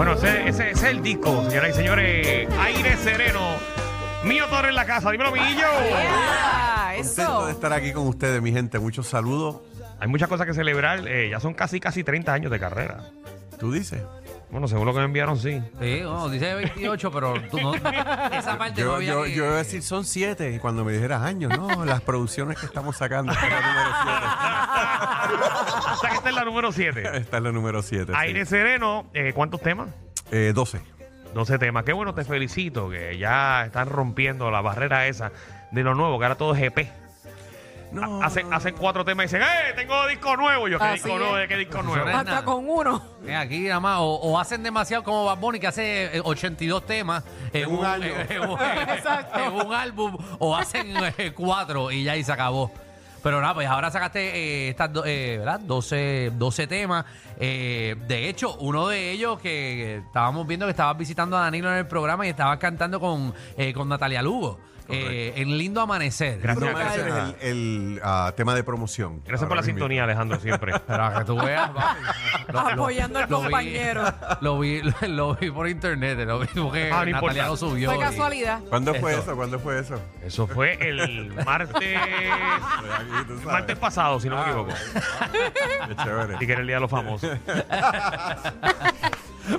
Bueno, ese, ese- ese es el disco, señoras y señores. Aire sereno. Mío Torre en la casa. Dímelo, Millo. Ah, Contento eso. de estar aquí con ustedes, mi gente. Muchos saludos. Hay muchas cosas que celebrar. eh, ya son casi, casi 30 años de carrera. ¿Tú dices? Bueno, según lo que me enviaron, sí. Sí, no, dice 28, pero tú no. Esa parte no Yo, había yo, que- yo iba a decir son siete. Y cuando me dijeras años, no, las producciones que estamos sacando. Esta es la número o sea que esta es la número 7. siete. Esta es la número siete. sí. Aire sereno. eh, ¿Cuántos temas? Eh, 12. 12 temas. Qué bueno, te felicito que ya están rompiendo la barrera esa de lo nuevo, que ahora todo es EP. No, Hacen, hacen cuatro temas y dicen, ¡eh! Tengo disco nuevo. Yo, ¿qué Así disco nuevo? es. ¿De qué disco nuevo? Hasta nada. con uno. Eh, Aquí nada más, o, o hacen demasiado como Bad Bunny, que hace eh, 82 temas en, En un año. en un- Exacto. en un álbum, o hacen eh, cuatro y ya ahí se acabó. Pero nada, pues ahora sacaste eh, estas do- eh, ¿verdad? 12, 12 temas. Eh, de hecho, uno de ellos que estábamos viendo que estabas visitando a Danilo en el programa y estabas cantando con, eh, con Natalia Lugo eh, en Lindo Amanecer. Gracias. Es el, el, ah, tema de promoción. Gracias por la sintonía, Alejandro, siempre. Pero a que tú veas, papi. Apoyando al lo vi- compañero. Lo vi, lo, vi por internet, lo vi porque Ah, no Natalia importa. lo subió. Fue y- casualidad. ¿Cuándo fue Eso. eso? ¿Cuándo fue eso? Eso fue el martes, aquí, tú sabes. martes pasado, si no me Ah, equivoco. Qué chévere. Y que era el día de los famosos.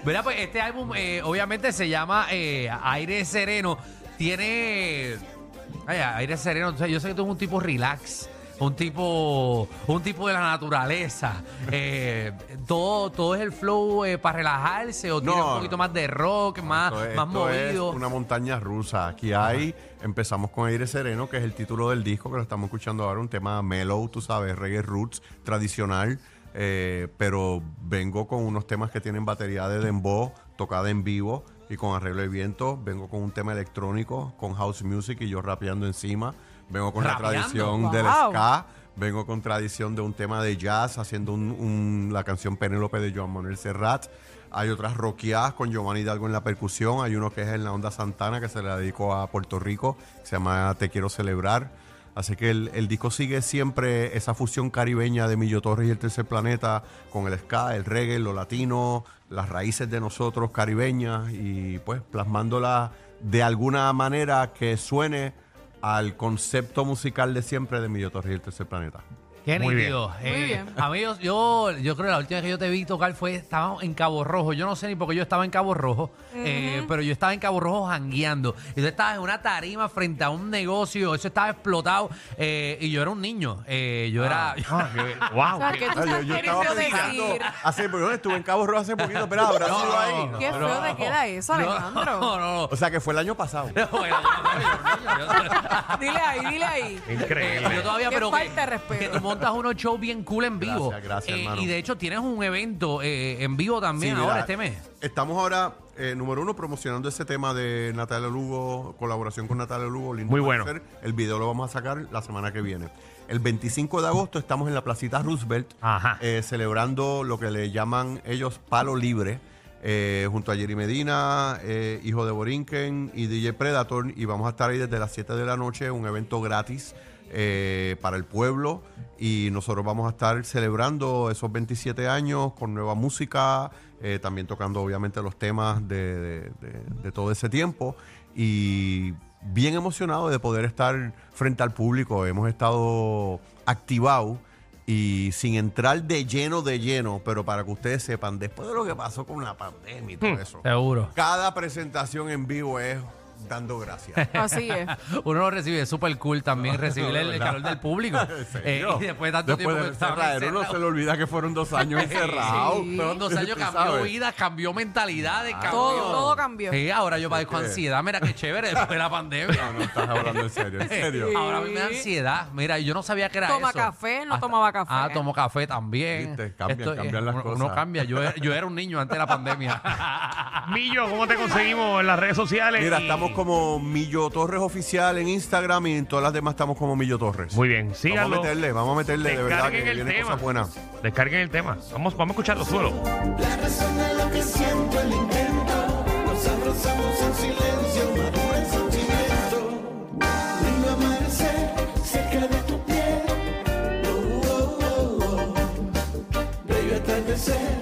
Mira, pues este álbum eh, obviamente se llama eh, Aire Sereno. Tiene. Ay, aire sereno. O sea, yo sé que tú eres un tipo relax. Un tipo, un tipo de la naturaleza. Eh, todo, todo es el flow eh, para relajarse o tiene No, un poquito no. más de rock, más, Esto es- más esto es movido. una montaña rusa. Aquí hay, empezamos con Aire Sereno, que es el título del disco que lo estamos escuchando ahora, un tema mellow, tú sabes, reggae roots, tradicional. eh, pero vengo con unos temas que tienen batería de dembow, tocada en vivo y con arreglo de viento. Vengo con un tema electrónico, con house music y yo rapeando encima. Vengo con ¿Rapeando? la tradición Wow. del ska. Vengo con tradición de un tema de jazz, haciendo un- un- la canción Penélope de Joan Manuel Serrat. Hay otras rockeadas con Giovanni Hidalgo en la percusión. Hay uno que es en la onda Santana, que se le dedicó a Puerto Rico, que se llama Te Quiero Celebrar. Así que el, el disco sigue siempre esa fusión caribeña de Millo Torres y el Tercer Planeta con el ska, el reggae, lo latino, las raíces de nosotros caribeñas y pues plasmándola de alguna manera que suene al concepto musical de siempre de Millo Torres y el Tercer Planeta. Qué Muy nítido. bien. Muy Eh, bien. Amigos, yo, yo creo que la última vez que yo te vi tocar fue, estaba en Cabo Rojo. Yo no sé ni por qué yo estaba en Cabo Rojo, eh, pero yo estaba en Cabo Rojo jangueando. Y tú estabas en una tarima frente a un negocio, eso estaba explotado. eh, y yo era un niño. eh, yo era. wow. O sea, que tú Ah, estás yo, yo queriendo estaba pensando, hace, pero estuve en Cabo Rojo hace poquito, pero habrá No, sido ahí. no, Qué no, feo te queda eso, no, Alejandro. No, no, no. O sea que fue el año pasado. No, yo- yo- yo- Dile ahí, dile ahí. Increíble. Yo todavía, Qué pero que, falta de respeto. Montas unos shows bien cool en vivo. Gracias, gracias, Eh, hermano. y de hecho tienes un evento eh, en vivo también Sí, ahora mira, este mes. Estamos ahora, eh, número uno, promocionando ese tema de Natalia Lugo, colaboración con Natalia Lugo. Lindo Muy bueno. El video lo vamos a sacar la semana que viene. El 25 de agosto estamos en la placita Roosevelt, Ajá. eh, celebrando lo que le llaman ellos Palo Libre, eh, junto a Jerry Medina, eh, hijo de Borinquen y DJ Predator. Y vamos a estar ahí desde las 7 de la noche, un evento gratis eh, para el pueblo. Y nosotros vamos a estar celebrando esos 27 años con nueva música, eh, también tocando obviamente los temas de, de- de- de todo ese tiempo. Y bien emocionado de poder estar frente al público. Hemos estado activados y sin entrar de lleno, de lleno, pero para que ustedes sepan, después de lo que pasó con la pandemia y todo eso, Seguro. cada presentación en vivo es dando gracias. Así es. Uno lo recibe súper cool también, recibir el, calor del público. ¿En Eh, y después de tanto Después tiempo de encerrar, uno se le olvida que fueron dos años encerrados. Sí. Fueron dos años, cambió vidas, cambió mentalidades, cambió. Todo, todo cambió. Sí, ahora yo padezco qué? ansiedad. Mira qué chévere después de la pandemia. No, no estás hablando en serio, en serio. Ahora a mí me da ansiedad. Mira, yo no sabía que era Toma eso. café, no tomaba café. Ah, tomo café también. Viste, cambian, cambian las uno, cosas. uno cambia. Yo era, yo era un niño antes de la pandemia. Millo, ¿cómo te conseguimos en las redes sociales? Mira, Y- estamos como Millo Torres Oficial en Instagram y en todas las demás estamos como Millo Torres. Muy bien, Vamos a síganlo. meterle, vamos a meterle, de verdad que el vienen tema. cosas buenas. Descarguen el tema. Vamos, vamos a escucharlo solo. La razón de lo que siento, el intento. Nos abrazamos en silencio, maduro el sentimiento. Lindo amanecer cerca de tu piel. Oh, oh, oh, oh. Bello atardecer